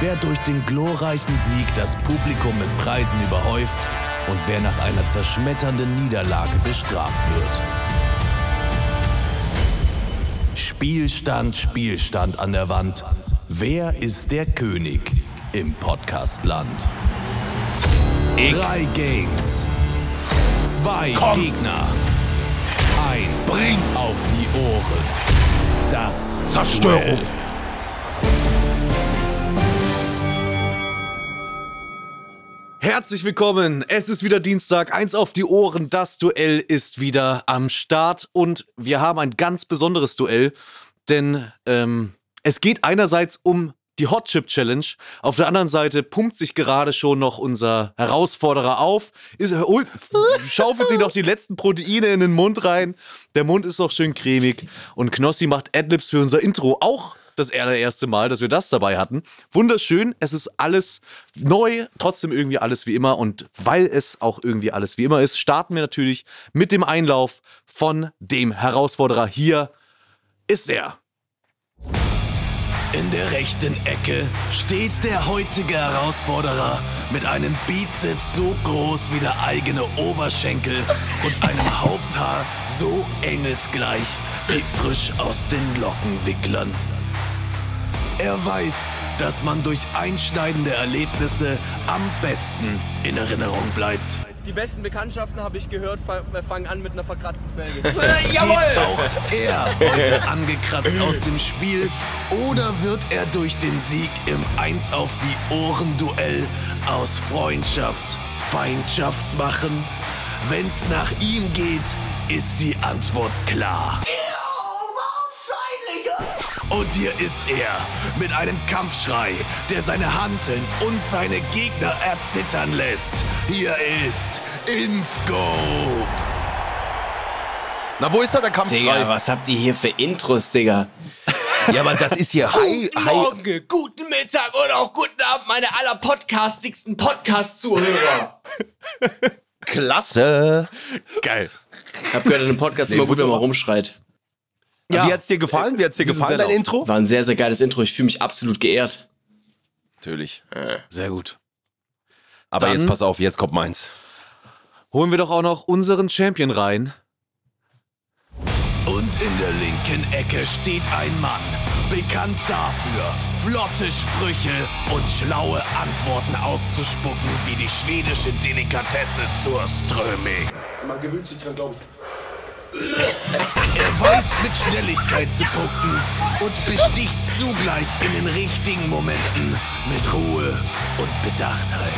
wer durch den glorreichen Sieg das Publikum mit Preisen überhäuft und wer nach einer zerschmetternden Niederlage bestraft wird. Spielstand, Spielstand an der Wand. Wer ist der König im Podcastland? Drei Games. Zwei Komm. Gegner. Eins Bring. auf die Ohren. Das Zerstörung. Duell. Herzlich willkommen. Es ist wieder Dienstag. Eins auf die Ohren. Das Duell ist wieder am Start. Und wir haben ein ganz besonderes Duell. Denn ähm, es geht einerseits um die Hot Chip Challenge. Auf der anderen Seite pumpt sich gerade schon noch unser Herausforderer auf. Ist, holt, schaufelt sich noch die letzten Proteine in den Mund rein. Der Mund ist noch schön cremig. Und Knossi macht Adlibs für unser Intro. Auch das allererste Mal, dass wir das dabei hatten. Wunderschön. Es ist alles neu, trotzdem irgendwie alles wie immer. Und weil es auch irgendwie alles wie immer ist, starten wir natürlich mit dem Einlauf von dem Herausforderer. Hier ist er. In der rechten Ecke steht der heutige Herausforderer mit einem Bizeps so groß wie der eigene Oberschenkel und einem Haupthaar so engesgleich wie frisch aus den Lockenwicklern. Er weiß, dass man durch einschneidende Erlebnisse am besten in Erinnerung bleibt. Die besten Bekanntschaften, habe ich gehört, fa- fangen an mit einer verkratzten Felge. Geht auch er heute angekratzt aus dem Spiel oder wird er durch den Sieg im Eins auf die Ohren Duell aus Freundschaft Feindschaft machen? Wenn's nach ihm geht, ist die Antwort klar. Und hier ist er mit einem Kampfschrei, der seine Hanteln und seine Gegner erzittern lässt. Hier ist InScope. Na, wo ist da der Digga, Kampfschrei? was habt ihr hier für Intros, Digga? Ja, aber das ist hier Hi, Guten Hi. Morgen, guten Mittag oder auch guten Abend, meine allerpodcastigsten Podcast-Zuhörer. Klasse. Geil. Ich hab gehört, in einem Podcast immer gut, wenn man rumschreit. Ja. Wie hat's dir gefallen? Wie hat's dir gefallen, dein. Intro? War ein sehr, sehr geiles Intro. Ich fühle mich absolut geehrt. Natürlich. Sehr gut. Aber Dann- jetzt pass auf, jetzt kommt meins. Holen wir doch auch noch unseren Champion rein. Und in der linken Ecke steht ein Mann, bekannt dafür, flotte Sprüche und schlaue Antworten auszuspucken wie die schwedische Delikatesse zur Ströming. Man gewöhnt sich dran, glaube ich. Er weiß mit Schnelligkeit zu punkten und besticht zugleich in den richtigen Momenten mit Ruhe und Bedachtheit.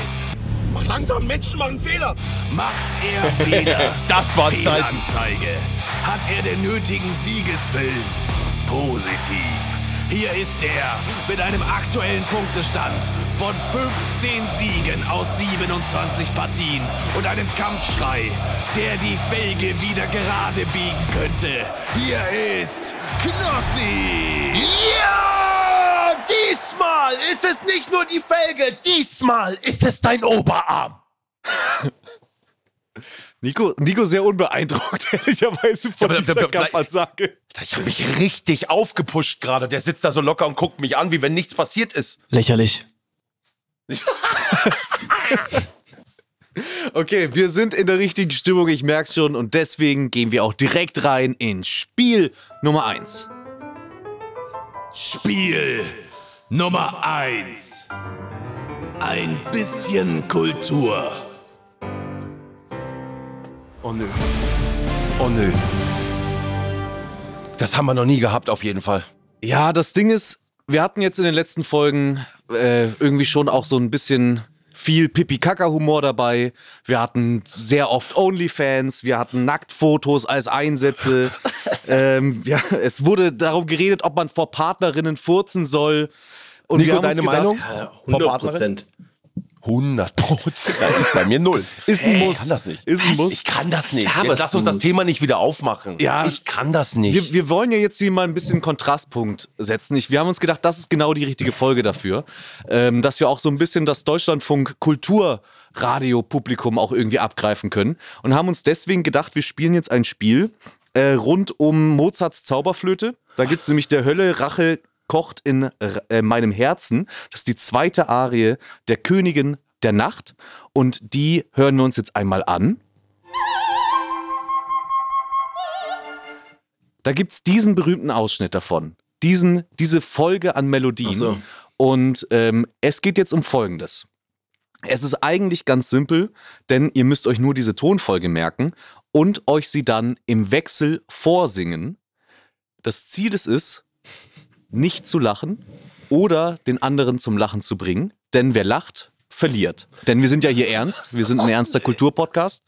Mach langsam, Menschen machen Fehler. Macht er Fehler? Das war Zeit. Fehlanzeige. Hat er den nötigen Siegeswillen? Positiv. Hier ist er mit einem aktuellen Punktestand von 15 Siegen aus 27 Partien und einem Kampfschrei, der die Felge wieder gerade biegen könnte. Hier ist Knossi! Ja! Diesmal ist es nicht nur die Felge, diesmal ist es dein Oberarm. Nico, Nico sehr unbeeindruckt, ehrlicherweise, von Ja, dieser Kampfansage. Ich habe mich richtig aufgepusht gerade. Der sitzt da so locker und guckt mich an, wie wenn nichts passiert ist. Lächerlich. Okay, wir sind in der richtigen Stimmung, ich merk's schon, und deswegen gehen wir auch direkt rein in Spiel Nummer 1. Spiel Nummer 1. Ein bisschen Kultur. Oh nö. Oh nö. Das haben wir noch nie gehabt, auf jeden Fall. Ja, das Ding ist, wir hatten jetzt in den letzten Folgen äh, irgendwie schon auch so ein bisschen viel Pipi-Kaka-Humor dabei. Wir hatten sehr oft Onlyfans, wir hatten Nacktfotos als Einsätze. ähm, ja, es wurde darum geredet, ob man vor Partnerinnen furzen soll. Und Nico, wir haben deine gedacht, Meinung? Äh, Frau 100 Prozent. 100 Prozent. Bei mir null. Ist ein Muss. Ich kann das nicht. Ist ein Muss. Ich kann das nicht. Laberst Jetzt lass uns das Thema nicht wieder aufmachen. Ja. Ich kann das nicht. Wir, wir wollen ja jetzt hier mal ein bisschen Kontrastpunkt setzen. Ich, wir haben uns gedacht, das ist genau die richtige Folge dafür, ähm, dass wir auch so ein bisschen das Deutschlandfunk Kulturradio-Publikum auch irgendwie abgreifen können und haben uns deswegen gedacht, wir spielen jetzt ein Spiel äh, rund um Mozarts Zauberflöte. Da gibt es nämlich der Hölle Rache kocht in äh, meinem Herzen. Das ist die zweite Arie der Königin der Nacht und die hören wir uns jetzt einmal an. Da gibt es diesen berühmten Ausschnitt davon. Diesen, diese Folge an Melodien. So. Und ähm, es geht jetzt um Folgendes. Es ist eigentlich ganz simpel, denn ihr müsst euch nur diese Tonfolge merken und euch sie dann im Wechsel vorsingen. Das Ziel des ist, nicht zu lachen oder den anderen zum Lachen zu bringen, denn wer lacht, verliert. Denn wir sind ja hier ernst, wir sind ein ernster Kulturpodcast.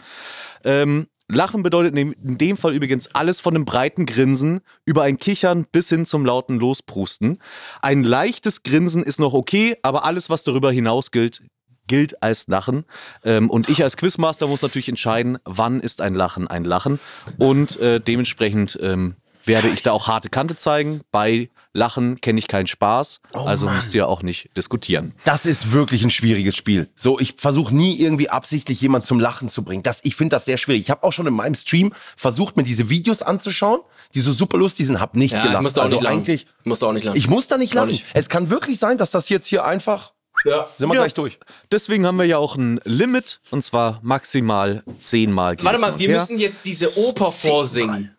Ähm, Lachen bedeutet in dem- Fall übrigens alles von einem breiten Grinsen über ein Kichern bis hin zum lauten Losprusten. Ein leichtes Grinsen ist noch okay, aber alles, was darüber hinaus gilt, gilt als Lachen. Ähm, und ich als Quizmaster muss natürlich entscheiden, wann ist ein Lachen ein Lachen. Und äh, dementsprechend ähm, werde ich da auch harte Kante zeigen. Bei Lachen kenne ich keinen Spaß, also müsst ihr auch nicht diskutieren. Das ist wirklich ein schwieriges Spiel. So, ich versuche nie irgendwie absichtlich jemand zum Lachen zu bringen. Das, ich finde das sehr schwierig. Ich habe auch schon in meinem Stream versucht, mir diese Videos anzuschauen, die so super lustig sind, hab nicht Ja, gelacht. musst du auch also nicht eigentlich, Musst du auch nicht lachen. ich muss da nicht lachen. nicht. Es kann wirklich sein, dass das jetzt hier einfach, ja. sind wir Ja. gleich durch. Deswegen haben wir ja auch ein Limit und zwar maximal zehnmal. Warte mal, wir her. müssen jetzt diese Oper vorsingen.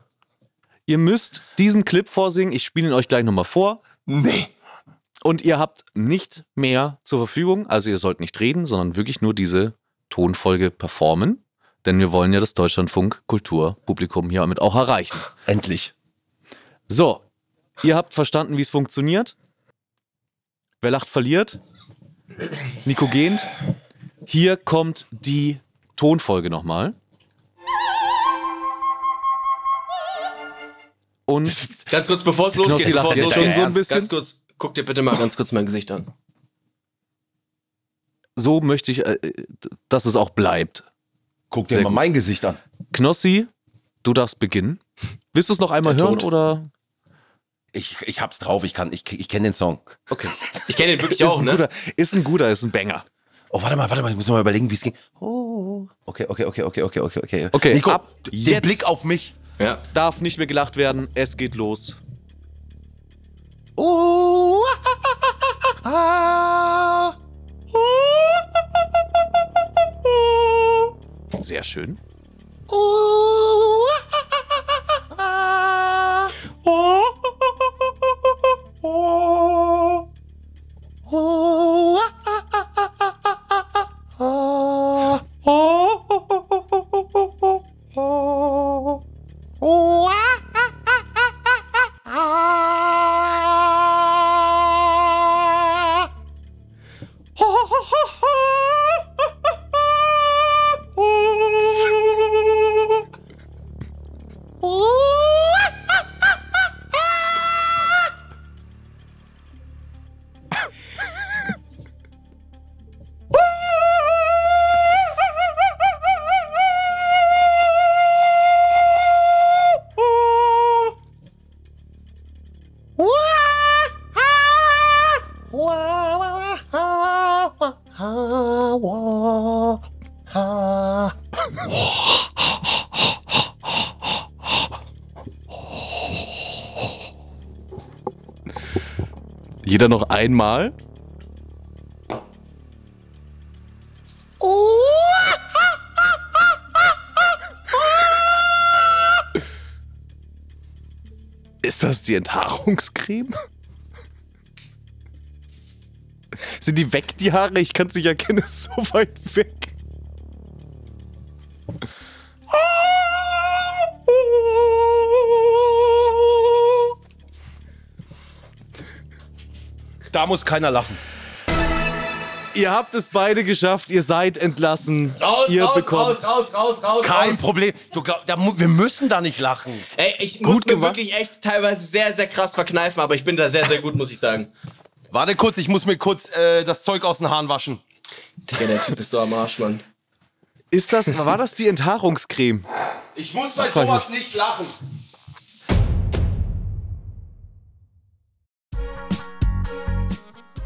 Ihr müsst diesen Clip vorsingen. Ich spiele ihn euch gleich nochmal vor. Nee. Und ihr habt nicht mehr zur Verfügung. Also ihr sollt nicht reden, sondern wirklich nur diese Tonfolge performen. Denn wir wollen ja das Deutschlandfunk Kulturpublikum hier damit auch erreichen. Endlich. So, ihr habt verstanden, wie es funktioniert. Wer lacht, verliert. Nico gehend. Hier kommt die Tonfolge nochmal. Und Ganz kurz, bevor es losgeht, bevor es losgeht, schon so ein bisschen. ganz kurz, guck dir bitte mal ganz kurz mein Gesicht an. so möchte ich, äh, dass es auch bleibt. Guck dir Sehr mal gut. mein Gesicht an. Knossi, du darfst beginnen. Willst du es noch einmal Der hören Tod. oder? Ich, ich hab's drauf, ich kann, ich, ich kenne den Song. Okay. Ich kenne den wirklich Ist auch, ein, ne? guter, ist ein guter, ist ein Banger. Oh, warte mal, warte mal, ich muss noch mal überlegen, wie es ging. Oh, okay, okay, okay, okay, okay, okay, okay. Okay, Nico, ab den jetzt. Blick auf mich. Ja. Darf nicht mehr gelacht werden, es geht los. Oh, Sehr schön. oh, Jeder noch einmal. Ist das die Enthaarungscreme? Sind die weg, die Haare? Ich kann es nicht erkennen, es ist so weit Da muss keiner lachen. Ihr habt es beide geschafft, ihr seid entlassen. Raus, ihr raus, bekommt raus, raus, raus, raus, Kein raus. Problem. Du glaub, da, wir müssen da nicht lachen. Ey, ich Gut muss mir gemacht. wirklich echt teilweise sehr, sehr krass verkneifen, aber ich bin da sehr, sehr gut, muss ich sagen. Warte kurz, ich muss mir kurz äh, das Zeug aus den Haaren waschen. Digga, der Typ ist so am Arsch, Mann. Ist das, war das die Enthaarungscreme? Ich muss bei sowas nicht lachen.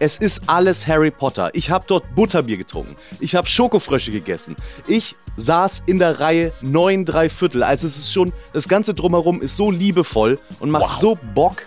es ist alles Harry Potter. Ich habe dort Butterbier getrunken. Ich habe Schokofrösche gegessen. Ich saß in der Reihe 9 3 Viertel. Also es ist schon, das Ganze drumherum ist so liebevoll und macht so Bock.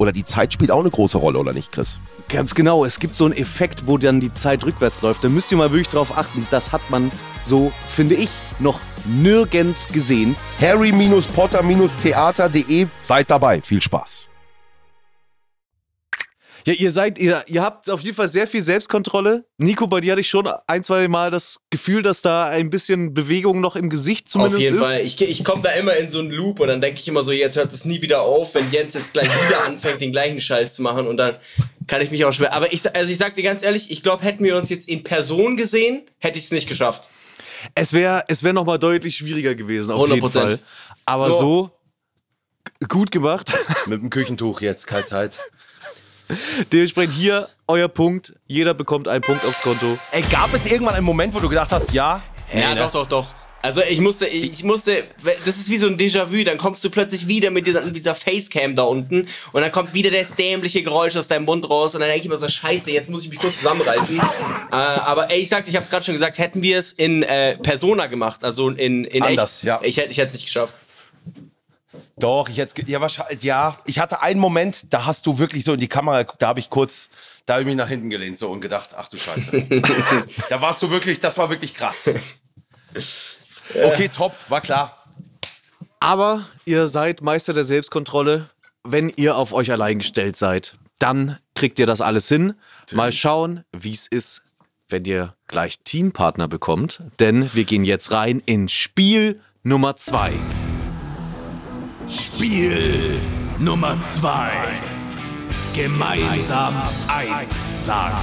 oder die Zeit spielt auch eine große Rolle, oder nicht, Chris? Ganz genau, es gibt so einen Effekt, wo dann die Zeit rückwärts läuft. Da müsst ihr mal wirklich drauf achten. Das hat man so, finde ich, noch nirgends gesehen. harry-potter-theater.de Seid dabei, viel Spaß. Ja, ihr seid, ihr, ihr habt auf jeden Fall sehr viel Selbstkontrolle. Nico, bei dir hatte ich schon ein, zwei Mal das Gefühl, dass da ein bisschen Bewegung noch im Gesicht zumindest Auf jeden ist. Fall. Ich, ich komme da immer in so einen Loop und dann denke ich immer so, jetzt hört es nie wieder auf, wenn Jens jetzt gleich wieder anfängt, den gleichen Scheiß zu machen und dann kann ich mich auch schwer. Aber ich, also ich sag dir ganz ehrlich, ich glaube, hätten wir uns jetzt in Person gesehen, hätte ich es nicht geschafft. Es wäre es wär nochmal deutlich schwieriger gewesen, auf jeden 100%. Fall. Aber So. so, gut gemacht. Mit dem Küchentuch jetzt, keine Zeit. Dementsprechend hier euer Punkt. Jeder bekommt einen Punkt aufs Konto. Ey, gab es irgendwann einen Moment, wo du gedacht hast, ja? ja, ne? doch, doch, doch. Also ich musste, ich musste, das ist wie so ein Déjà-vu, dann kommst du plötzlich wieder mit dieser, mit dieser Facecam da unten und dann kommt wieder das dämliche Geräusch aus deinem Mund raus und dann denke ich mir so, scheiße, jetzt muss ich mich kurz zusammenreißen. äh, aber ey, ich sagte, ich habe es gerade schon gesagt, hätten wir es in äh, Persona gemacht, also in, in Anders, echt, ja. ich, hätte- ich hätte es nicht geschafft. Doch, ich jetzt, ja, wahrscheinlich, ja. Ich hatte einen Moment, da hast du wirklich so in die Kamera geguckt, da habe ich kurz, da habe ich mich nach hinten gelehnt so und gedacht, ach du Scheiße. da warst du wirklich, das war wirklich krass. Okay, top, war klar. Aber ihr seid Meister der Selbstkontrolle. Wenn ihr auf euch allein gestellt seid, dann kriegt ihr das alles hin. Mal schauen, wie es ist, wenn ihr gleich Teampartner bekommt. Denn wir gehen jetzt rein in Spiel Nummer zwei. Spiel Nummer 2. Gemeinsam eins sagen.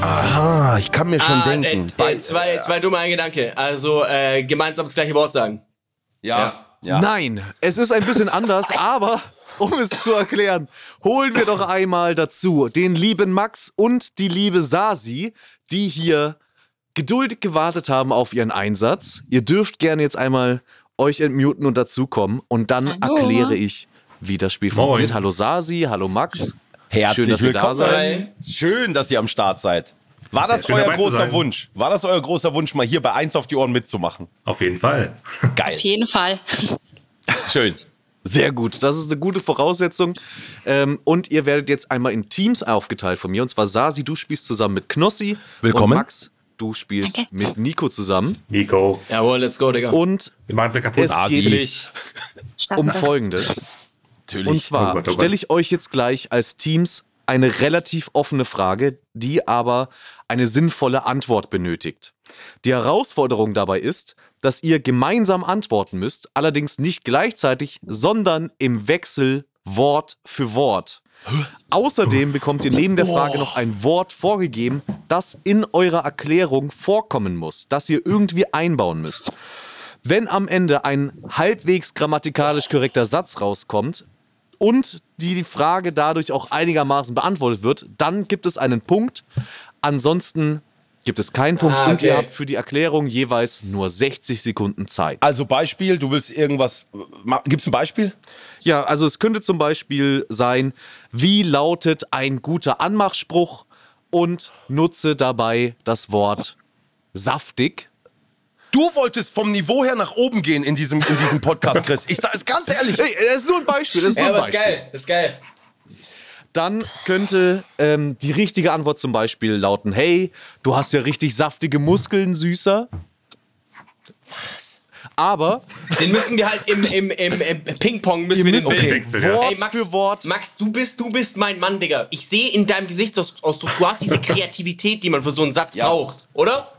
Aha, ich kann mir schon Ah, denken. äh, äh, zwei, zwei dumme ein Gedanke. Also äh, gemeinsam das gleiche Wort sagen. ja, ja. Nein, es ist ein bisschen anders, aber um es zu erklären, holen wir doch einmal dazu den lieben Max und die liebe Sasi, die hier geduldig gewartet haben auf ihren Einsatz. Ihr dürft gerne jetzt einmal euch entmuten und dazukommen und dann Hallo. erkläre ich, wie das Spiel Moin. funktioniert. Hallo Sasi, hallo Max. Herzlich Schön, dass ihr da willkommen. seid. Schön, dass ihr am Start seid. War das schön, euer großer. Wunsch? War das euer großer Wunsch, mal hier bei eins auf die Ohren mitzumachen? Auf jeden Fall. Geil. Auf jeden Fall. Schön. Sehr gut, das ist eine gute Voraussetzung. Ähm, und ihr werdet jetzt einmal in Teams aufgeteilt von mir. Und zwar Sasi, du spielst zusammen mit Knossi. Willkommen. Und Max, du spielst Danke. mit Nico zusammen. Nico, Jawohl, let's go, Digga. Und wir machen sie kaputt. es geht Natürlich. um Folgendes. Natürlich. Und zwar Oh oh stelle ich euch jetzt gleich als Teams eine relativ offene Frage, die aber eine sinnvolle Antwort benötigt. Die Herausforderung dabei ist, dass ihr gemeinsam antworten müsst, allerdings nicht gleichzeitig, sondern im Wechsel Wort für Wort. Außerdem bekommt ihr neben der Frage noch ein Wort vorgegeben, das in eurer Erklärung vorkommen muss, das ihr irgendwie einbauen müsst. Wenn am Ende ein halbwegs grammatikalisch korrekter Satz rauskommt und die Frage dadurch auch einigermaßen beantwortet wird, dann gibt es einen Punkt. Ansonsten gibt es keinen Punkt Ah, und ihr okay. habt für die Erklärung jeweils nur 60 Sekunden Zeit. Also Beispiel, du willst irgendwas. Gibt es ein Beispiel? Ja, also es könnte zum Beispiel sein, wie lautet ein guter Anmachspruch und nutze dabei das Wort saftig. Du wolltest vom Niveau her nach oben gehen in diesem, in diesem Podcast, Chris. Ich sage es ganz ehrlich. Hey, das ist nur ein Beispiel. Das ist Ja, nur ein aber ist Beispiel. geil, ist geil. Dann könnte ähm, die richtige Antwort zum Beispiel lauten: Hey, du hast ja richtig saftige Muskeln, Süßer. Was? Aber Den müssen wir halt im, im, im, im Ping-Pong müssen wir den müsst bilden. Wechsel, ja. Wort Ey, Max, für Wort. Max, du bist, du bist mein Mann, Digga. Ich sehe in deinem Gesichtsausdruck, du hast diese Kreativität, die man für so einen Satz braucht, oder?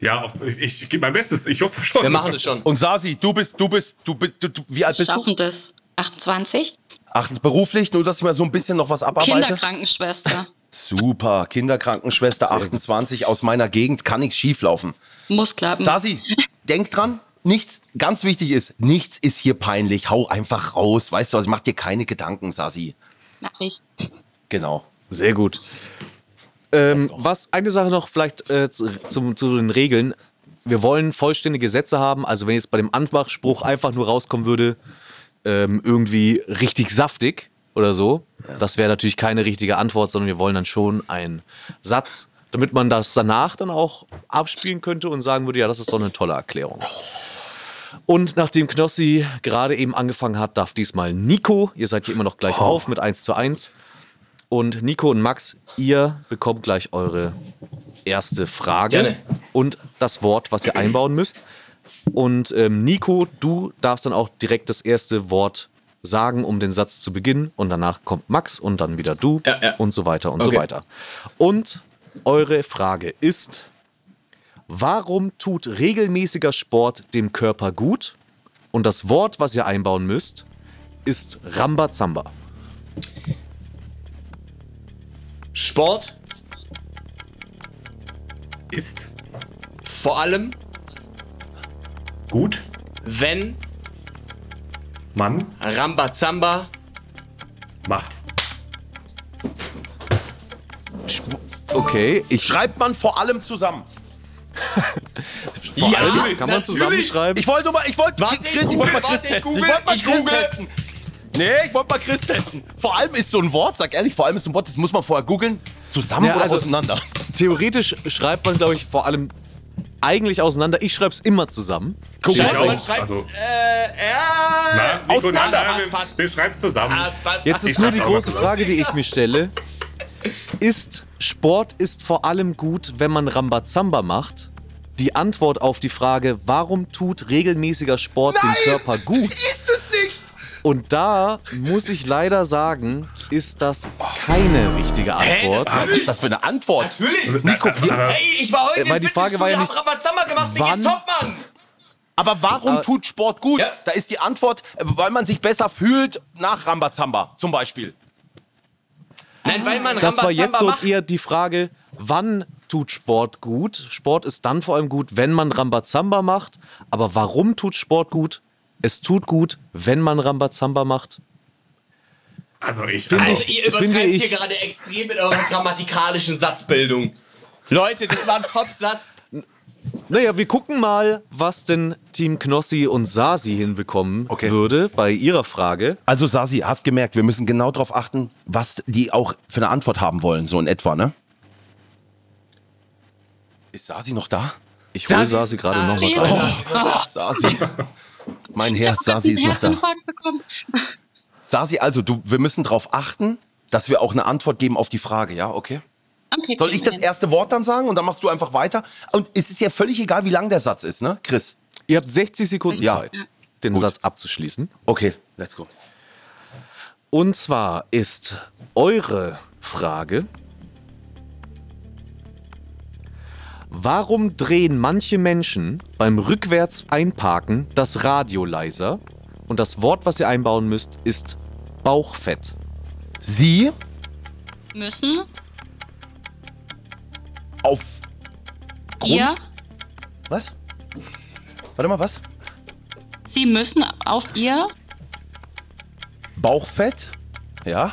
Ja, ich, ich gebe mein Bestes. Ich hoffe schon. Wir machen das schon. Und Sasi, du bist, du bist, du bist, du, du, wie alt bist du? Schaffen das. 28? Achtens beruflich, nur dass ich mal so ein bisschen noch was abarbeite. Kinderkrankenschwester. Super, Kinderkrankenschwester 28 aus meiner Gegend, kann nichts schieflaufen. Muss klappen. Sasi, denk dran, nichts, ganz wichtig ist, nichts ist hier peinlich. Hau einfach raus, weißt du, also mach dir keine Gedanken, Sasi. Mach ich. Genau. Sehr gut. Ähm, was eine Sache noch vielleicht äh, zu, zum, zu den Regeln. Wir wollen vollständige Sätze haben. Also wenn jetzt bei dem Anmachspruch einfach nur rauskommen würde, ähm, irgendwie richtig saftig oder so, das wäre natürlich keine richtige Antwort, sondern wir wollen dann schon einen Satz, damit man das danach dann auch abspielen könnte und sagen würde, ja, das ist doch eine tolle Erklärung. Und nachdem Knossi gerade eben angefangen hat, darf diesmal Nico, ihr seid hier immer noch gleich auf mit 1 zu 1. Und Nico und Max, ihr bekommt gleich eure erste Frage Gerne. und das Wort, was ihr einbauen müsst. Und ähm, Nico, du darfst dann auch direkt das erste Wort sagen, um den Satz zu beginnen. Und danach kommt Max und dann wieder du Ja, ja. und so weiter und Okay. so weiter. Und eure Frage ist, warum tut regelmäßiger Sport dem Körper gut? Und das Wort, was ihr einbauen müsst, ist Rambazamba. Sport, Ist vor allem, gut. wenn Mann Rambazamba macht. Okay, ich Schreibt man vor allem zusammen. vor allem natürlich. kann man zusammenschreiben. Ich wollte mal, ich wollte, Warte, Chris, ich wollte mal Chris testen. Ich wollte mal Chris testen. Nee, ich wollte mal Chris testen. Vor allem ist so ein Wort, sag ehrlich, vor allem ist so ein Wort, das muss man vorher googeln, zusammen Ja, oder also- auseinander. Theoretisch schreibt man, glaube ich, vor allem eigentlich auseinander. Ich schreibe es immer zusammen. Guck Ich mal. man schreibt, Also, äh, Nico, auseinander. nein, nein, wir schreiben's zusammen. Ah, passt, Jetzt ist nur die große Frage, die ich mir stelle. Ist Sport ist vor allem gut, wenn man Rambazamba macht? Die Antwort auf die Frage, warum tut regelmäßiger Sport dem Körper gut? Ist es? Und da muss ich leider sagen, ist das keine richtige Antwort. Was ist das für eine Antwort? Natürlich. Nico, wie, Aber- Ey, ich war heute Äh, weil im die Frage war ja Fitnessstudio, hab Rambazamba gemacht, wann- geht's top, Mann. aber warum Aber- tut Sport gut? Ja. Da ist die Antwort, äh, weil man sich besser fühlt nach Rambazamba zum Beispiel. Nein, weil man Das war Rambazamba jetzt so macht. eher die Frage, wann tut Sport gut? Sport ist dann vor allem gut, wenn man Rambazamba macht. Aber warum tut Sport gut? Es tut gut, wenn man Rambazamba macht. Also ich Finde also, ich- Ihr übertreibt finde ich- hier gerade extrem mit eurer grammatikalischen Satzbildung. Leute, das war ein Top-Satz. Naja, wir gucken mal, was denn Team Knossi und Sasi hinbekommen Okay. würde bei ihrer Frage. Also Sasi, hast gemerkt, wir müssen genau darauf achten, was die auch für eine Antwort haben wollen, so in etwa, ne? Ist Sasi noch da? Ich hole Sasi- Sasi gerade Ah, nochmal nee. rein. Sasi. Mein Herz, Sasi ist noch da. Sasi, also du, wir müssen darauf achten, dass wir auch eine Antwort geben auf die Frage, ja, okay? Okay, Soll ich das hin. erste Wort dann sagen und dann machst du einfach weiter? Und es ist ja völlig egal, wie lang der Satz ist, ne, Chris? Ihr habt 60 Sekunden Ja. Zeit, den Satz abzuschließen. Okay, let's go. Und zwar ist eure Frage, warum drehen manche Menschen beim rückwärts einparken das Radio leiser? Und das Wort, was ihr einbauen müsst, ist Bauchfett. Sie Müssen auf Grund. ihr, Was? Warte mal, was? sie müssen auf ihr Bauchfett? Ja.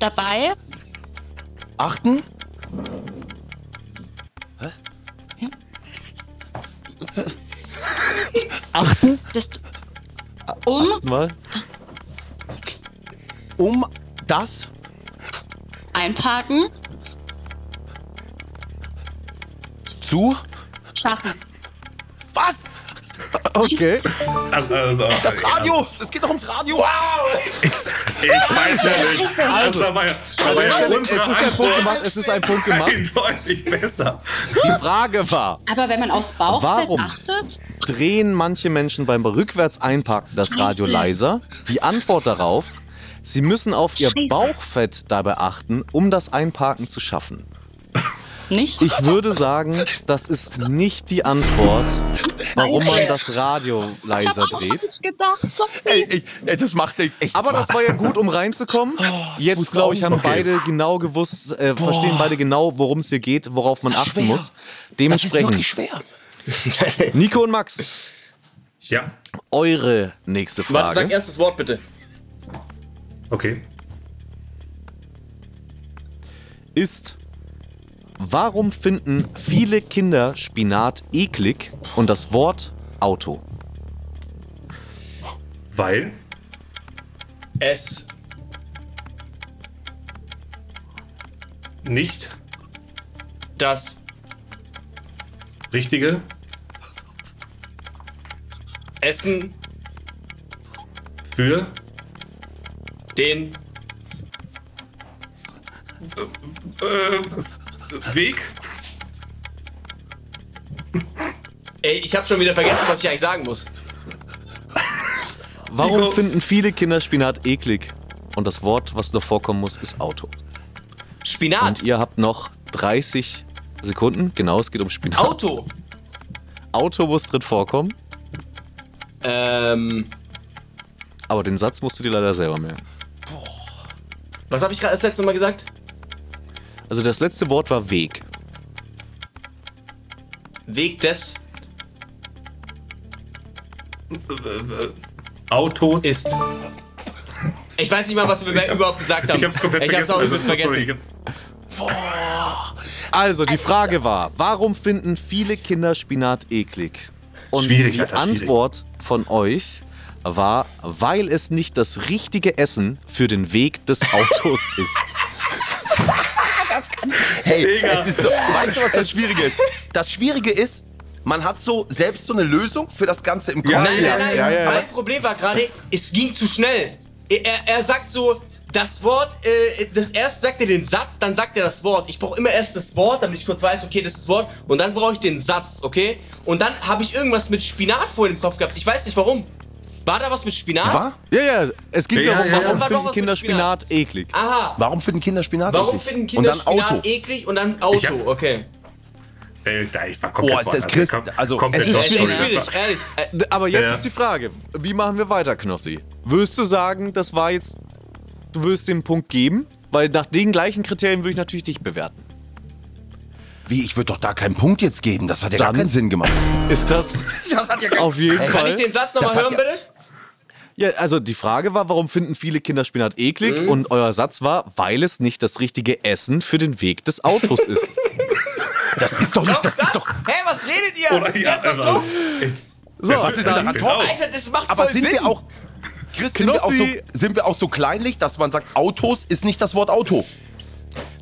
dabei Achten? Achten? das um Mal. Um das einparken zu. schaffen. Was? Okay. Also, also, Das Radio! Es geht doch ums Radio! Wow! Ich weiß ja nicht. Also, da war ja, war ja Es ist ein Punkt gemacht. Es ist ein Punkt gemacht. eindeutig besser. Die Frage war, Aber wenn man aufs Bauchfett Warum? achtet, drehen manche Menschen beim rückwärts einparken das Radio leiser? Die Antwort darauf, sie müssen auf ihr. Bauchfett dabei achten, um das Einparken zu schaffen. Nicht? Ich würde sagen, das ist nicht die Antwort, warum man das Radio Ich leiser dreht. nicht gedacht. Ey, ich, ey, das macht echt. echt Aber das war ja gut, um reinzukommen. Jetzt, wusste glaube ich, haben nicht. Okay. beide genau gewusst, äh, verstehen beide genau, worum es hier geht, worauf man achten schwer? muss. Das ist Dementsprechend, wirklich schwer. Nico und Max, Ja, eure nächste Warte, sag Frage erst das Wort bitte. okay. ist, warum finden viele Kinder Spinat eklig? Und das Wort Auto? Weil? Es nicht? Das richtige? Essen für? den äh, Weg Ey, ich habe schon wieder vergessen, was ich eigentlich sagen muss. Warum Nico. finden viele Kinder Spinat eklig und das Wort, was noch vorkommen muss, ist Auto? Spinat. Und ihr habt noch 30 Sekunden. Genau, es geht um Spinat. Auto. Auto muss drin vorkommen, Ähm, aber den Satz musst du dir leider selber merken. was habe ich gerade als letztes Mal gesagt? Also das letzte Wort war Weg. Weg des Autos. ist. Ich weiß nicht mal, was wir überhaupt gesagt haben. ich hab's komplett ich hab's vergessen. auch übelst also, sorry, vergessen. ich hab- Also die Frage war, warum finden viele Kinder Spinat eklig? Und Schwierig, die Alter, schwierig. Antwort von euch war, weil es nicht das richtige Essen für den Weg des Autos ist. Hey, Digga. es ist so, weißt du, was das Schwierige ist? Das Schwierige ist, man hat so selbst so eine Lösung für das Ganze im Kopf. Ja, Nein, ja, nein, nein. ja, ja, ja. Mein Problem war gerade, es ging zu schnell. Er, er sagt so, das Wort, äh, das erst sagt er den Satz, dann sagt er das Wort. Ich brauche immer erst das Wort, damit ich kurz weiß, okay, das ist das Wort. Und dann brauche ich den Satz, okay? Und dann habe ich irgendwas mit Spinat vorhin im Kopf gehabt. Ich weiß nicht warum. War da was mit Spinat? War? Ja, ja, es geht Ja, darum, ja, ja. warum doch finden was Kinder Spinat. Spinat eklig? Aha. Warum finden Kinder Spinat Warum eklig? finden Kinder Und dann Spinat Auto. eklig und dann Auto? Hab- okay. Alter, ich war komplett Oh, ist das. Christ- also, komplett es ist schwierig, war- ehrlich. Äh, Aber jetzt Ja. ist die Frage, wie machen wir weiter, Knossi? Würdest du sagen, das war jetzt, du würdest den Punkt geben? Weil nach den gleichen Kriterien würde ich natürlich dich bewerten. Wie, ich würde doch da keinen Punkt jetzt geben. Das hat ja gar Dann- keinen Sinn gemacht. Ist das Das hat ja gar auf jeden Kann Fall... ich den Satz nochmal hören, ja- bitte? Ja, also die Frage war, warum finden viele Kinder Spinat eklig? Mhm. Und euer Satz war, weil es nicht das richtige Essen für den Weg des Autos ist. Das ist doch nicht, das Doch, ist doch. Hä, was redet ihr? Oder Der ja, ist doch. So, Was ist denn daran Genau. Alter, das macht Aber voll sind Sinn. wir auch. Chris, sind wir auch, so, sind wir auch so kleinlich, dass man sagt, Autos ist nicht das Wort Auto?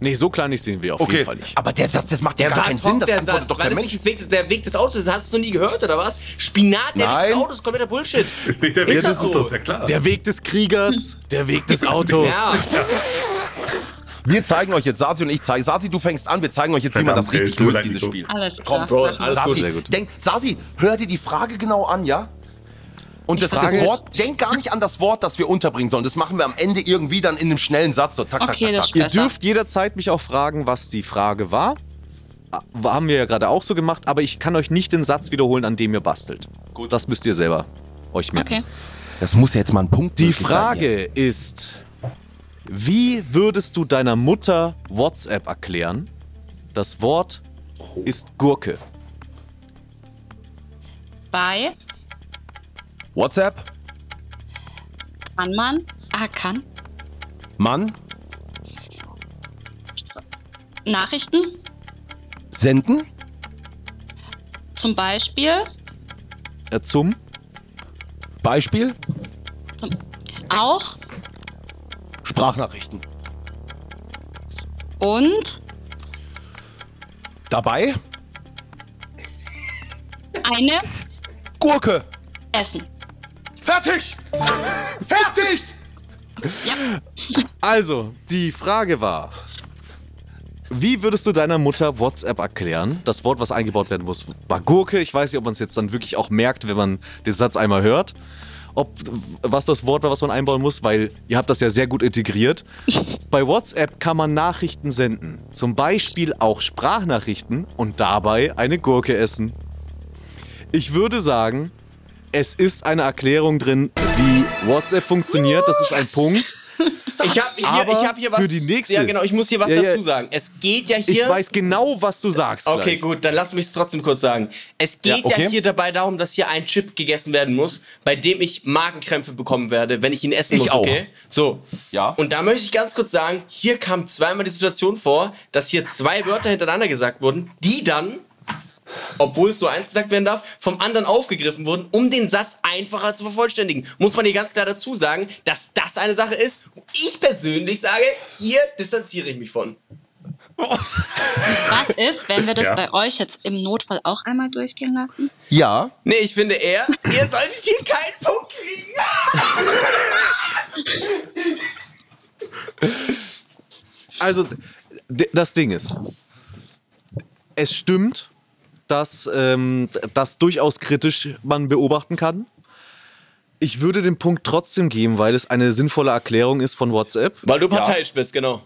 Nee, so klein sehen wir auf Okay, jeden Fall nicht. aber der Satz, das macht ja Der gar keinen Sinn, das antwortet Satz, doch weil kein das Mensch. nicht das Weg, der Weg des Autos ist. Hast du noch nie gehört, oder was? Spinat, der Weg Nein. des Autos, ist kompletter Bullshit. Ist nicht der Weg Ist des das so? Autos, ja klar. Der Weg des Kriegers, der Weg des Autos. Ja, Wir zeigen euch jetzt, Sasi und ich zeigen. Sasi, du fängst an, wir zeigen euch jetzt, wie man das richtig löst, dieses. Spiel. Alles Komm, klar. Bro, machen wir. alles Sasi, gut. sehr gut. Denk, Sasi, hör dir die Frage genau an, ja? Und das, das Frage- Wort, denk gar nicht an das Wort, das wir unterbringen sollen. Das machen wir am Ende irgendwie dann in einem schnellen Satz. So, tak, Okay, tak, tak, tak. Ihr dürft jederzeit mich auch fragen, was die Frage war. Ah, Haben wir ja gerade auch so gemacht, aber ich kann euch nicht den Satz wiederholen, an dem ihr bastelt. Gut. Das müsst ihr selber euch merken. Okay. Das muss ja jetzt mal ein Punkt Die möglich sein Frage ist, Wie würdest du deiner Mutter WhatsApp erklären? Das Wort ist Gurke. Bei WhatsApp, kann man, ah, kann, Mann, Nachrichten, senden, zum Beispiel, Äh, zum? Beispiel, zum, auch? Sprachnachrichten. und? Dabei? Eine? Gurke. Essen. Fertig! Fertig! Also, die Frage war, wie würdest du deiner Mutter WhatsApp erklären? Das Wort, was eingebaut werden muss, war Gurke. Ich weiß nicht, ob man es jetzt dann wirklich auch merkt, wenn man den Satz einmal hört. Ob, was das Wort war, was man einbauen muss, weil ihr habt das ja sehr gut integriert. Bei WhatsApp kann man Nachrichten senden. Zum Beispiel auch Sprachnachrichten und dabei eine Gurke essen. Ich würde sagen, es ist eine Erklärung drin, wie WhatsApp funktioniert. Das ist ein Punkt. Ich habe hier, ich hab hier was. für die nächste- Ja, genau, ich muss hier was Ja, ja. dazu sagen. Es geht ja Ich hier. weiß genau, was du sagst. Okay, gleich. gut, dann lass mich es trotzdem kurz sagen. Es geht Ja, okay. ja hier dabei darum, dass hier ein Chip gegessen werden muss, bei dem ich Magenkrämpfe bekommen werde, wenn ich ihn essen Ich muss, auch. okay? So. Ja. Und da möchte ich ganz kurz sagen, hier kam zweimal die Situation vor, dass hier zwei Wörter hintereinander gesagt wurden, die dann, obwohl es nur eins gesagt werden darf, vom anderen aufgegriffen wurden, um den Satz einfacher zu vervollständigen. Muss man hier ganz klar dazu sagen, dass das eine Sache ist, wo ich persönlich sage, hier distanziere ich mich von. Was ist, wenn wir das Ja. bei euch jetzt im Notfall auch einmal durchgehen lassen? Ja. Nee, ich finde eher, ihr solltet hier keinen Punkt kriegen. Also, das Ding ist, es stimmt, dass ähm, das durchaus kritisch man beobachten kann. Ich würde den Punkt trotzdem geben, weil es eine sinnvolle Erklärung ist von WhatsApp. Weil du parteiisch bist, genau.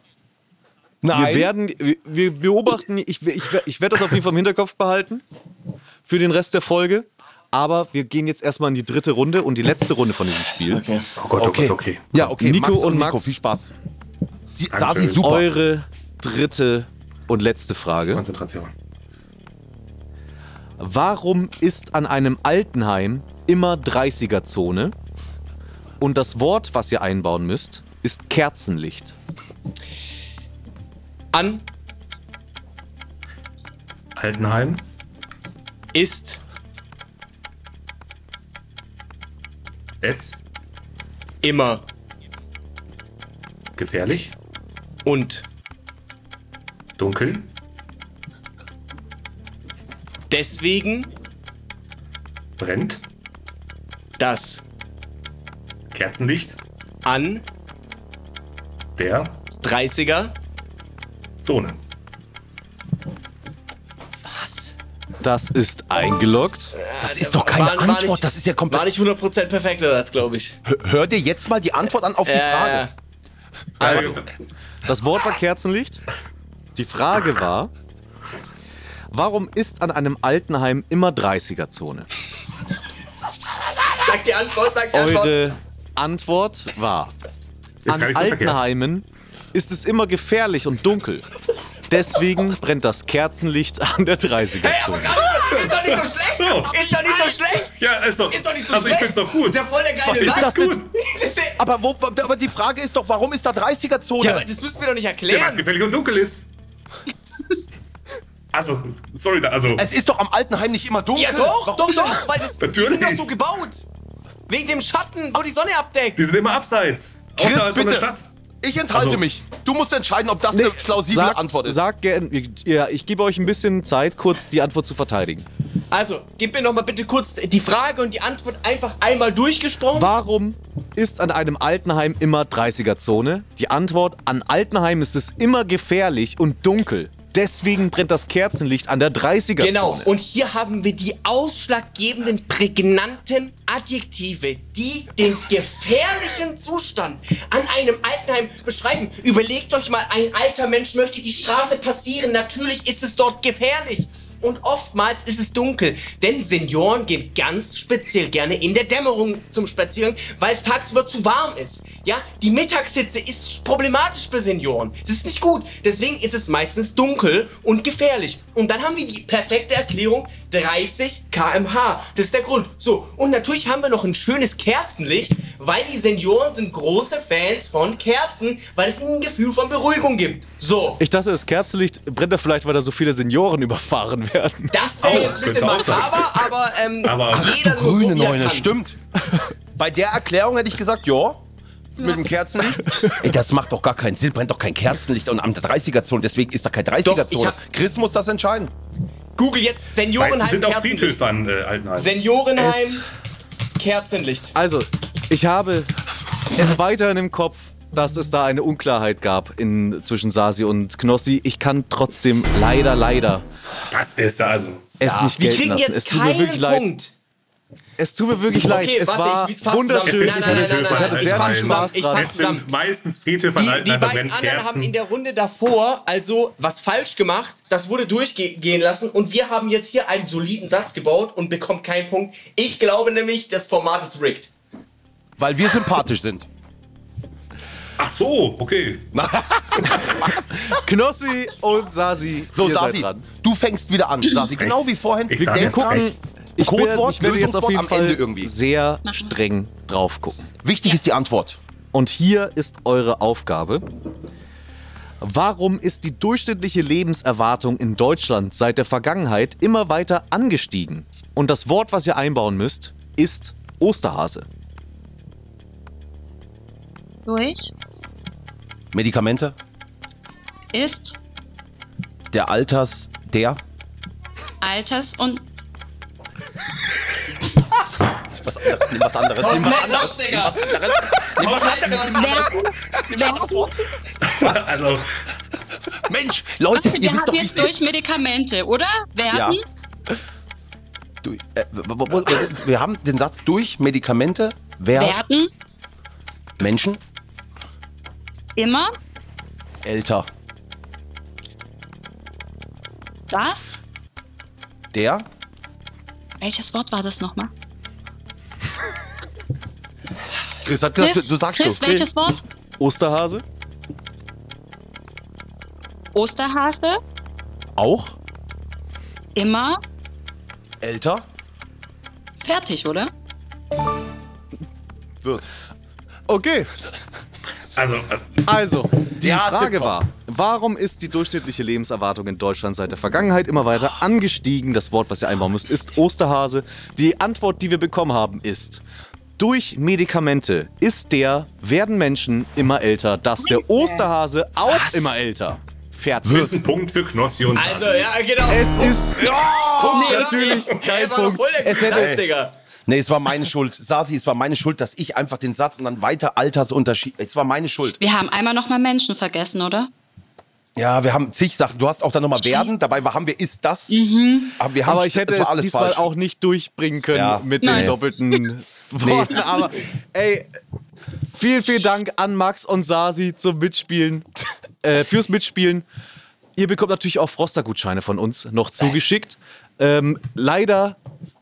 Nein. Wir werden, wir- wir beobachten, ich, ich, ich werde das auf jeden Fall im Hinterkopf behalten für den Rest der Folge. Aber wir gehen jetzt erstmal in die dritte Runde und die letzte Runde von diesem Spiel. Okay. Oh Gott, oh okay. Gott, okay. Ja, okay. Nico Max und und Nico, Max. viel Spaß. Sie, sah sie super. Eure dritte und letzte Frage. Konzentration. Warum ist an einem Altenheim immer 30er-Zone? Und das Wort, was ihr einbauen müsst, ist Kerzenlicht. An Altenheim. ist S. immer Gefährlich. und Dunkel. Deswegen Brennt. das Kerzenlicht. an Der 30er Zone. Das ist eingeloggt. Das ist doch keine War- war Antwort. nicht- das ist ja war komplett. nicht 100% perfekter Satz, glaube ich. Hör- Hör dir jetzt mal die Antwort an auf die Frage. Also, das Wort war Kerzenlicht. Die Frage war, warum ist an einem Altenheim immer 30er-Zone? Sag die Antwort, sag die Antwort. Eure Antwort war, Ist an nicht so verkehrt. Altenheimen ist es immer gefährlich und dunkel. Deswegen brennt das Kerzenlicht an der 30er-Zone. Hey, aber gar nicht, ist doch nicht so schlecht. So. Ist doch nicht so schlecht. Ja, ist doch, Ist doch nicht so also ich schlecht. find's doch gut. Ist ja voll der geile ist Satz. das gut? Das ist Aber, wo, aber die Frage ist doch, warum ist da 30er-Zone? Ja, aber das müssen wir doch nicht Ja, weil es erklären. gefährlich und dunkel ist. Also, sorry, da, also. es ist doch am Altenheim nicht immer dunkel. Ja, doch, Warum doch, doch, weil das die Natürlich. sind doch so gebaut. Wegen dem Schatten, wo die Sonne abdeckt. Die sind immer abseits. Chris, Außerhalb von der bitte. Stadt. Ich enthalte Also- mich. Du musst entscheiden, ob das eine plausible Sag, Antwort ist. sag gern, ja, ich gebe euch ein bisschen Zeit, kurz die Antwort zu verteidigen. Also, gib mir noch mal bitte kurz die Frage und die Antwort einfach einmal durchgesprochen. Warum ist an einem Altenheim immer 30er-Zone? Die Antwort, an Altenheim ist es immer gefährlich und dunkel. Deswegen brennt das Kerzenlicht an der 30er-Zone. Genau, und hier haben wir die ausschlaggebenden, prägnanten Adjektive, die den gefährlichen Zustand an einem Altenheim beschreiben. Überlegt euch mal, ein alter Mensch möchte die Straße passieren. Natürlich ist es dort gefährlich. Und oftmals ist es dunkel, denn Senioren gehen ganz speziell gerne in der Dämmerung zum Spaziergang, weil es tagsüber zu warm ist. Ja, die Mittagshitze ist problematisch für Senioren. Das ist nicht gut. Deswegen ist es meistens dunkel und gefährlich. Und dann haben wir die perfekte Erklärung 30 km/h. Das ist der Grund. So, und natürlich haben wir noch ein schönes Kerzenlicht, weil die Senioren sind große Fans von Kerzen, weil es ihnen ein Gefühl von Beruhigung gibt. So. Ich dachte, das Kerzenlicht brennt da vielleicht, weil da so viele Senioren überfahren werden. Das wäre Oh, jetzt ein bisschen makaber, aber, ähm, Aber- jeder nur so Grüne wie er Neune, stimmt. Bei der Erklärung hätte ich gesagt, ja. Mit dem Kerzenlicht? Ey, das macht doch gar keinen Sinn. Brennt doch kein Kerzenlicht und am 30er-Zone. Deswegen ist da ich 30er-Zone. hab- Chris muss das entscheiden. Google jetzt Meistens Seniorenheim sind auch Kerzenlicht. Friedhöfe an äh, Altenheim. Seniorenheim Es- Kerzenlicht. Also, ich habe es weiterhin im Kopf, dass es da eine Unklarheit gab in, zwischen Sasi und Knossi. Ich kann trotzdem leider, leider Das ist ja also. es nicht Wir gelten kriegen lassen. jetzt Es tut mir wirklich keinen leid. Punkt. Es tut mir wirklich leid. Okay, Es warte, war zusammen. wunderschön. Es nein, nein, nein, ich hatte sehr viel. Spaß dran. Es sind meistens Friedhöfe an Die, die beiden anderen haben in der Runde davor also was falsch gemacht. Das wurde durchgehen lassen und wir haben jetzt hier einen soliden Satz gebaut und bekommen keinen Punkt. Ich glaube nämlich, das Format ist rigged. Weil wir sympathisch sind. Ach so, okay. Knossi und Sasi, So, ihr seid Sasi, dran. du fängst wieder an. Sasi, genau wie vorhin. Ich Wir sag gucken. Ich werde, Codewort, ich werde jetzt auf Lösungswort jeden am Fall Ende irgendwie. sehr streng drauf gucken. Wichtig ist die Antwort. Und hier ist eure Aufgabe. Warum ist die durchschnittliche Lebenserwartung in Deutschland seit der Vergangenheit immer weiter angestiegen? Und das Wort, was ihr einbauen müsst, ist Osterhase. Durch Medikamente, ist der Alters, der. Alters- und Was anderes, nimm was anderes, nimm was anderes. Nimm was anderes. Nimm was anderes. Nimm ein anderes Wort. Also, Mensch, Leute, wir ihr wisst haben doch, wie jetzt es durch ist. Medikamente, oder? Ja. Werden Du, äh, wir haben den Satz durch Medikamente, wer, werden Menschen, immer älter, das. der, Welches Wort war das nochmal? Chris hat gesagt, du, Chris, du sagst Chris, so. welches Wort? Osterhase? Osterhase, Auch, immer älter, fertig, oder? wird. Okay, also, äh, also, die Ja, Frage Tipptopp. war, warum ist die durchschnittliche Lebenserwartung in Deutschland seit der Vergangenheit immer weiter angestiegen? Das Wort, was ihr einbauen müsst, ist Osterhase. Die Antwort, die wir bekommen haben, ist durch Medikamente ist der, werden Menschen immer älter, dass der Osterhase auch immer älter. Fertig. ist ein Punkt für Knossi und Also, ja, genau. Es ist Punkt, oder? natürlich kein Punkt. voll der Es hätte- Digga. Nee, es war meine Schuld. Sasi, es war meine Schuld, dass ich einfach den Satz und dann weiter Altersunterschied. Es war meine Schuld. Wir haben einmal nochmal Menschen vergessen, oder? Ja, wir haben zig Sachen. Du hast auch dann nochmal werden. Dabei haben wir ist das. Aber, wir haben Aber ich hätte es alles diesmal falsch. auch nicht durchbringen können Ja. mit Nein. den doppelten Worten. Aber ey, vielen, vielen Dank an Max und Sasi zum Mitspielen, äh, fürs Mitspielen. Ihr bekommt natürlich auch Froster-Gutscheine von uns noch zugeschickt. Ähm, leider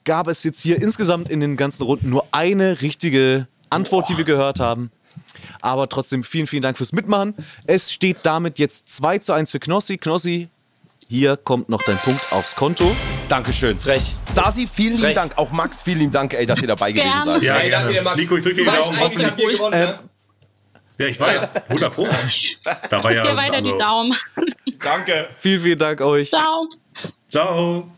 gab es jetzt hier insgesamt in den ganzen Runden nur eine richtige Antwort, die wir gehört haben. Aber trotzdem vielen, vielen Dank fürs Mitmachen. Es steht damit jetzt 2 zu 1 für Knossi. Knossi, hier kommt noch dein Punkt aufs Konto. Dankeschön. Frech. Sasi, vielen lieben. Dank. Auch Max, vielen lieben Dank, ey, dass ihr dabei gewesen seid. Ja, Ey, danke dir. Max. Nico, ich drücke dir die Daumen. ich hab Hoffentlich. hier gewonnen, ne? Ja, ich weiß. 100 Pro. Da war ja. Dir weiter also, die Daumen. Danke. Vielen, vielen Dank euch. Ciao. Ciao.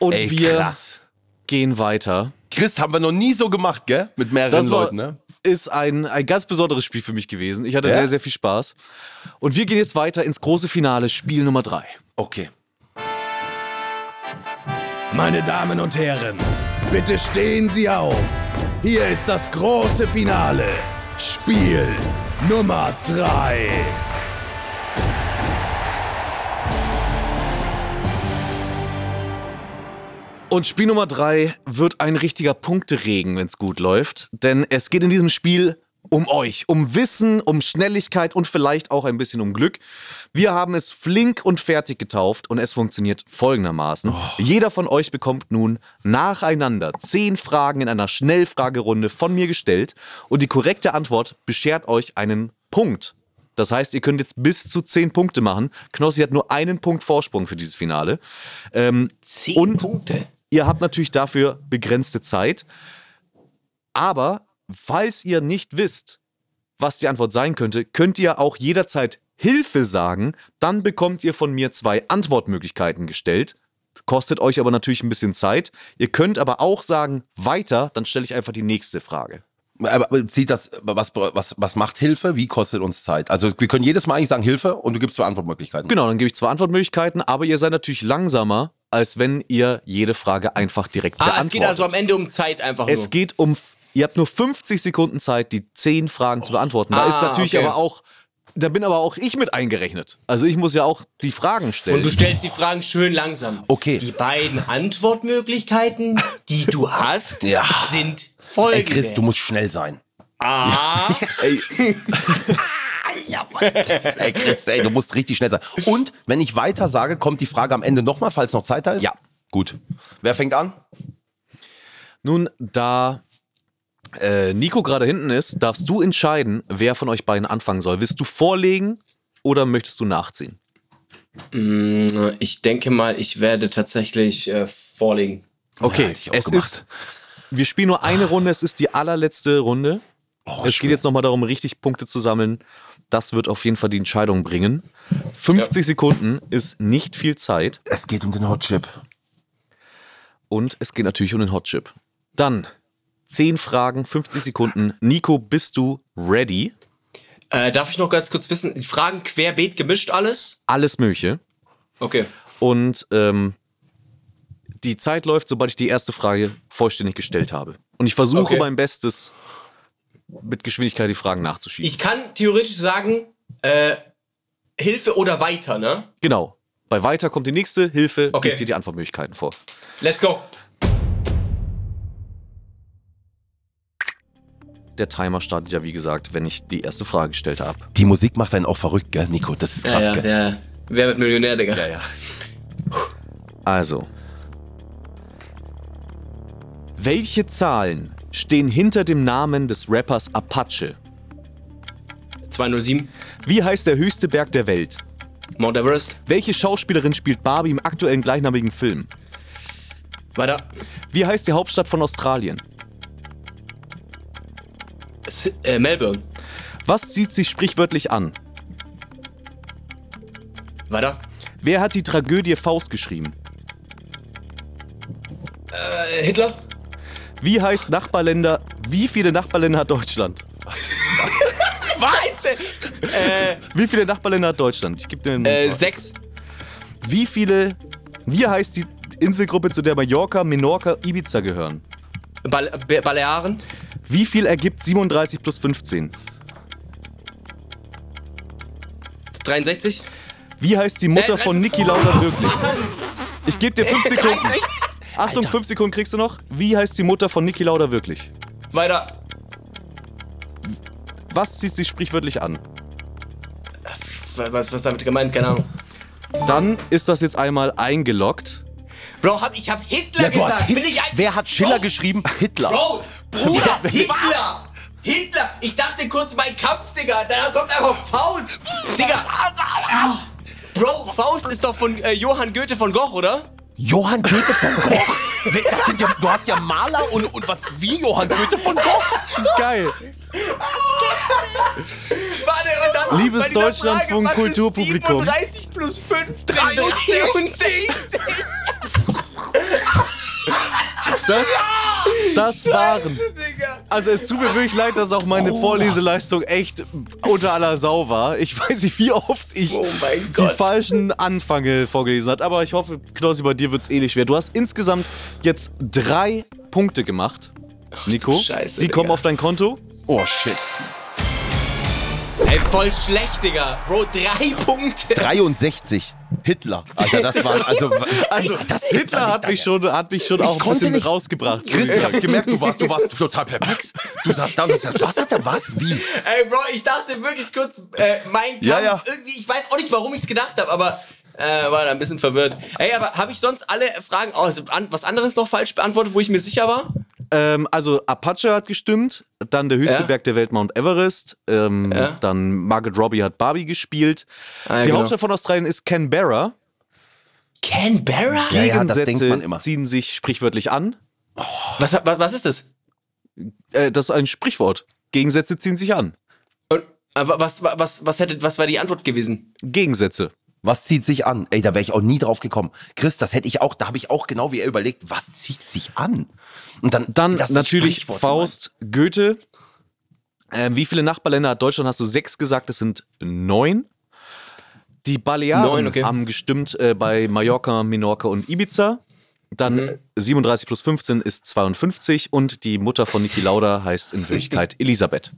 Und Ey, wir krass. gehen weiter. Chris, haben wir noch nie so gemacht, gell? Mit mehreren Das war, Leuten, ne? ist ein, ein ganz besonderes Spiel für mich gewesen. Ich hatte Ja? sehr, sehr viel Spaß. Und wir gehen jetzt weiter ins große Finale, Spiel Nummer 3. Okay. Meine Damen und Herren, bitte stehen Sie auf. Hier ist das große Finale. Spiel Nummer 3. Und Spiel Nummer 3 wird ein richtiger Punkteregen, wenn es gut läuft. Denn es geht in diesem Spiel um euch, um Wissen, um Schnelligkeit und vielleicht auch ein bisschen um Glück. Wir haben es flink und fertig getauft und es funktioniert folgendermaßen. Jeder von euch bekommt nun nacheinander zehn Fragen in einer Schnellfragerunde von mir gestellt und die korrekte Antwort beschert euch einen Punkt. Das heißt, ihr könnt jetzt bis zu zehn Punkte machen. Knossi hat nur einen Punkt Vorsprung für dieses Finale. Ähm, Zehn Punkte. Ihr habt natürlich dafür begrenzte Zeit. Aber falls ihr nicht wisst, was die Antwort sein könnte, könnt ihr auch jederzeit Hilfe sagen. Dann bekommt ihr von mir zwei Antwortmöglichkeiten gestellt. Kostet euch aber natürlich ein bisschen Zeit. Ihr könnt aber auch sagen, weiter, dann stelle ich einfach die nächste Frage. Aber zieht das, was, was, was macht Hilfe? Wie kostet uns Zeit? Also wir können jedes Mal eigentlich sagen Hilfe und du gibst zwei Antwortmöglichkeiten. Genau, dann gebe ich zwei Antwortmöglichkeiten, aber ihr seid natürlich langsamer, als wenn ihr jede Frage einfach direkt Ah, beantwortet. es geht also am Ende um Zeit einfach nur. Es geht um, ihr habt nur 50 Sekunden Zeit, die 10 Fragen zu beantworten. Da Ah, ist natürlich okay. aber auch, da bin aber auch ich mit eingerechnet. Also ich muss ja auch die Fragen stellen. Und du stellst die Fragen schön langsam. Okay. Die beiden Antwortmöglichkeiten, die du hast, Ja. sind Ey folgende. Chris, du musst schnell sein. A. Ey. ey Chris, ey, du musst richtig schnell sein. Und wenn ich weiter sage, kommt die Frage am Ende nochmal, falls noch Zeit da ist? Ja. Gut. Wer fängt an? Nun, da äh, Nico gerade hinten ist, darfst du entscheiden, wer von euch beiden anfangen soll. Willst du vorlegen oder möchtest du nachziehen? Ich denke mal, ich werde tatsächlich äh, vorlegen. Okay, auch es gemacht. ist. Wir spielen nur eine Runde, es ist die allerletzte Runde. Oh, es geht jetzt nochmal darum, richtig Punkte zu sammeln. Das wird auf jeden Fall die Entscheidung bringen. 50 Sekunden ist nicht viel Zeit Es geht um den Hot Chip. und es geht natürlich um den Hot Chip. Dann 10 Fragen, 50 Sekunden. Nico, bist du ready? Äh, darf ich noch ganz kurz wissen, die Fragen querbeet gemischt alles? Alles Mögliche. Okay. Und ähm, die Zeit läuft, sobald ich die erste Frage vollständig gestellt habe. Und ich versuche Okay. mein Bestes, mit Geschwindigkeit die Fragen nachzuschieben. Ich kann theoretisch sagen, äh, Hilfe oder weiter, ne? Genau. Bei weiter kommt die nächste Hilfe, Okay. gibt dir die Antwortmöglichkeiten vor. Let's go. Der Timer startet ja, wie gesagt, wenn ich die erste Frage gestellt habe. Die Musik macht einen auch verrückt, gell, Nico? Das ist krass, ja, gell? ja. Wer wird Millionär, Digga? Ja, ja. Also. Welche Zahlen stehen hinter dem Namen des Rappers Apache? 207. Wie heißt der höchste Berg der Welt? Mount Everest. Welche Schauspielerin spielt Barbie im aktuellen gleichnamigen Film? Weiter. Wie heißt die Hauptstadt von Australien? S äh, Melbourne. Was zieht sich sprichwörtlich an? Weiter. Wer hat die Tragödie Faust geschrieben? Äh, Hitler. Wie heißt Nachbarländer, wie viele Nachbarländer hat Deutschland? Was? Wie viele Nachbarländer hat Deutschland? Ich gebe dir einen Äh, sechs. Wie viele, wie heißt die Inselgruppe, zu der Mallorca, Menorca, Ibiza gehören? Bal Be Balearen. Wie viel ergibt 37 plus 15? 63. Wie heißt die Mutter Äh, von Niki Lauda wirklich? Ich gebe dir 5 Sekunden. Achtung, 5 Sekunden kriegst du noch. Wie heißt die Mutter von Niki Lauda wirklich? Weiter. Was zieht sich sprichwörtlich an? Was, was damit gemeint? Keine Ahnung. Dann ist das jetzt einmal eingeloggt. Bro, hab, ich hab Hitler Ja, gesagt. Hit Bin ich ein Wer hat Schiller Bro, geschrieben? Hitler. Bro, Bruder, Hitler. Hitler. Ich dachte kurz mein Kampf, Digga. Da kommt einfach Faust. Digga. Bro, Faust ist doch von äh, Johann Goethe von Gogh, oder? Johann Goethe von sind ja, du hast ja Maler und, und was wie Johann Goethe von Gogh? Geil. Warte, und dann Liebes Deutschlandfunk Kulturpublikum. 37 plus 5 drin. 73. Das, das waren. Digga. Also es tut mir wirklich leid, dass auch meine Vorleseleistung echt unter aller Sau war. Ich weiß nicht, wie oft ich Oh mein die falschen Anfänge vorgelesen hat, aber ich hoffe, Knossi, bei dir wird es ähnlich schwer. Du hast insgesamt jetzt drei Punkte gemacht. Nico, Scheiße, die kommen Digga. auf dein Konto. Oh shit. Ey, voll schlecht, Digga. Bro, drei Punkte. 63. Hitler. Alter, das war, also, Also, das Hitler hat mich schon, hat mich schon auch ein bisschen nicht- rausgebracht. Chris, ich hab gemerkt, du warst, du warst total perplex. Du saßt da und gesagt, was hat er, was, wie? Ey, Bro, ich dachte wirklich kurz, äh, mein Kampf, Ja, ja. irgendwie, ich weiß auch nicht, warum ich es gedacht habe, aber äh, war da ein bisschen verwirrt. Ey, aber habe ich sonst alle Fragen, oh, also an, was anderes noch falsch beantwortet, wo ich mir sicher war? Ähm, also Apache hat gestimmt, dann der höchste Ja. Berg der Welt Mount Everest, ähm, Ja. dann Margaret Robbie hat Barbie gespielt. Ah, ja, Die genau. Hauptstadt von Australien ist Canberra. Canberra? Ja, ja, das Gegensätze denkt man immer. ziehen sich sprichwörtlich an. Was, was, was ist das? Äh, das ist ein Sprichwort. Gegensätze ziehen sich an. Und, aber was, was, was, was, hätte, was war die Antwort gewesen? Gegensätze. Was zieht sich an? Ey, da wäre ich auch nie drauf gekommen. Chris, das hätte ich auch, da habe ich auch genau wie er überlegt, was zieht sich an? Und dann, Dann das natürlich Faust, Goethe. Ähm, wie viele Nachbarländer hat Deutschland? Hast du sechs gesagt? Es sind neun. Die Balearen Neun, okay. haben gestimmt äh, bei Mallorca, Minorca und Ibiza. Dann Mhm. 37 plus 15 ist 52 und die Mutter von Niki Lauda heißt in Wirklichkeit Elisabeth.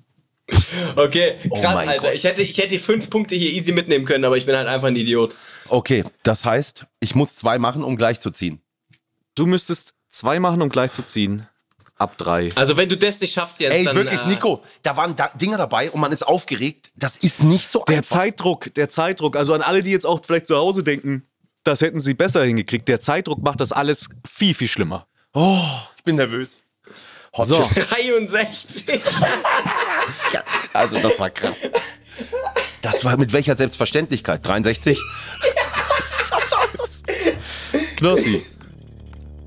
Okay, krass, mein Alter. Gott. Ich hätte, ich hätte die fünf Punkte hier easy mitnehmen können, aber ich bin halt einfach ein Idiot. Okay, das heißt, ich muss zwei machen, um gleich zu ziehen. Du müsstest zwei machen, um gleich zu ziehen. Ab drei. Also wenn du das nicht schaffst jetzt, Ey, dann... wirklich, äh, Nico, da waren da Dinger dabei und man ist aufgeregt. Das ist nicht so Der einfach. Zeitdruck, der Zeitdruck, also an alle, die jetzt auch vielleicht zu Hause denken, das hätten sie besser hingekriegt. Der Zeitdruck macht das alles viel, viel schlimmer. Oh, ich bin nervös. So, 63. Also, das war krass. Das war mit welcher Selbstverständlichkeit? 63? Knossi.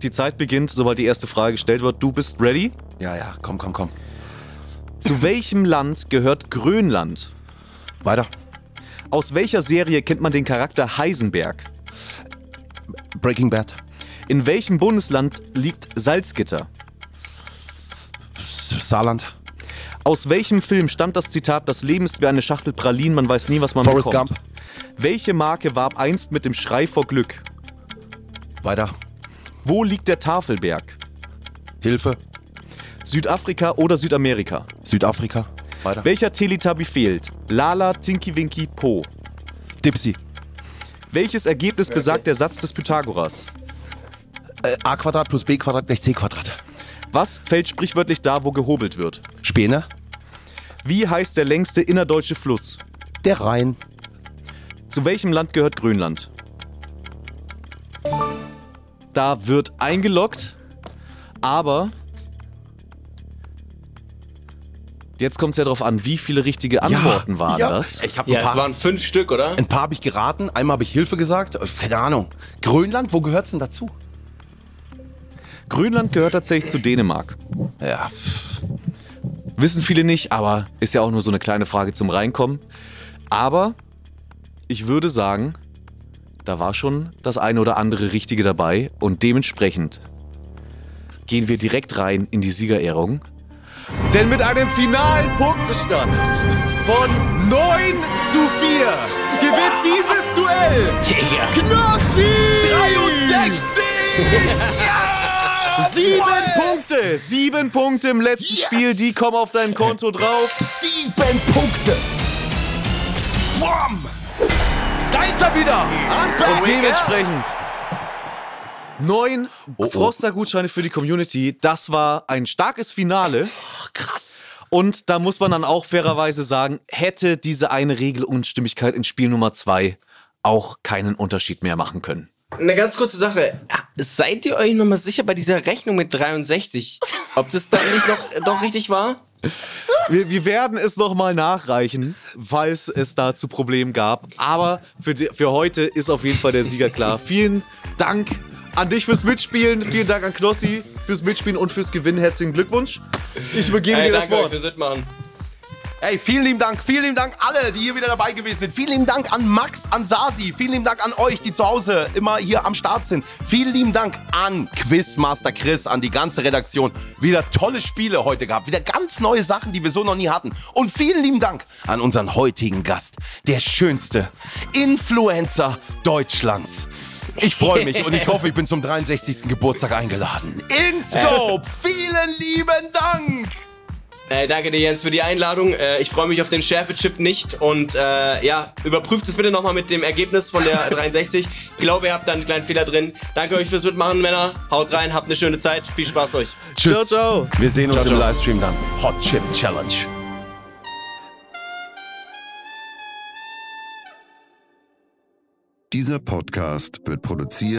Die Zeit beginnt, sobald die erste Frage gestellt wird. Du bist ready. Ja, ja, komm, komm, komm. Zu welchem Land gehört Grönland? Weiter. Aus welcher Serie kennt man den Charakter Heisenberg? Breaking Bad. In welchem Bundesland liegt Salzgitter? Saarland. Aus welchem Film stammt das Zitat, das Leben ist wie eine Schachtel Pralinen, man weiß nie, was man Forrest bekommt? Gump. Welche Marke warb einst mit dem Schrei vor Glück? Weiter. Wo liegt der Tafelberg? Hilfe. Südafrika oder Südamerika? Südafrika. Weiter. Welcher Teletubby fehlt? Lala, Tinky Winky, Po. Dipsy. Welches Ergebnis besagt der Satz des Pythagoras? Äh, A Quadrat plus B Quadrat gleich C Quadrat. Was fällt sprichwörtlich da, wo gehobelt wird? Späne. Wie heißt der längste innerdeutsche Fluss? Der Rhein. Zu welchem Land gehört Grönland? Da wird eingeloggt, aber jetzt kommt es ja darauf an, wie viele richtige Antworten waren ja. das? Ich habe Ja, ein es paar. waren fünf Stück, oder? Ein paar habe ich geraten, einmal habe ich Hilfe gesagt. Äh, Keine Ahnung. Grönland, wo gehört's denn dazu? Grönland gehört tatsächlich zu Dänemark. Ja. Wissen viele nicht, aber ist ja auch nur so eine kleine Frage zum Reinkommen. Aber ich würde sagen, da war schon das eine oder andere Richtige dabei und dementsprechend gehen wir direkt rein in die Siegerehrung. Denn mit einem finalen Punktestand von 9 zu 4 gewinnt dieses Duell Digga. Knossi! 63! Sieben Punkte! Sieben Punkte im letzten Yes! Spiel, die kommen auf dein Konto drauf. Sieben Punkte! Bam! Da ist er wieder! Und dementsprechend neun oh. Froster-Gutscheine für die Community. Das war ein starkes Finale. Krass! Und da muss man dann auch fairerweise sagen, hätte diese eine Regelunstimmigkeit in Spiel Nummer zwei auch keinen Unterschied mehr machen können. Eine ganz kurze Sache. Seid ihr euch nochmal sicher bei dieser Rechnung mit 63, ob das dann nicht noch doch richtig war? Wir, wir werden es nochmal nachreichen, falls es da zu Problemen gab. Aber für, die, für heute ist auf jeden Fall der Sieger klar. Vielen Dank an dich fürs Mitspielen. Vielen Dank an Knossi fürs Mitspielen und fürs Gewinnen. Herzlichen Glückwunsch. Ich übergebe dir das danke euch Wort. fürs Mitmachen. Ey, vielen lieben Dank, vielen lieben Dank alle, die hier wieder dabei gewesen sind. Vielen lieben Dank an Max, an Sasi. Vielen lieben Dank an euch, die zu Hause immer hier am Start sind. Vielen lieben Dank an Quizmaster Chris, an die ganze Redaktion. Wieder tolle Spiele heute gehabt. Wieder ganz neue Sachen, die wir so noch nie hatten. Und vielen lieben Dank an unseren heutigen Gast. Der schönste Influencer Deutschlands. Ich freue mich und ich hoffe, ich bin zum 63. Geburtstag eingeladen. InScope, vielen lieben Dank! Äh, danke dir, Jens, für die Einladung. Äh, ich freue mich auf den Schärfechip nicht. Und äh, ja, überprüft es bitte nochmal mit dem Ergebnis von der 63. Ich glaube, ihr habt da einen kleinen Fehler drin. Danke euch fürs Mitmachen, Männer. Haut rein, habt eine schöne Zeit. Viel Spaß euch. Tschüss. Ciao, ciao. Wir sehen uns Ciao, im ciao. Livestream dann. Hot Chip Challenge. Dieser Podcast wird produziert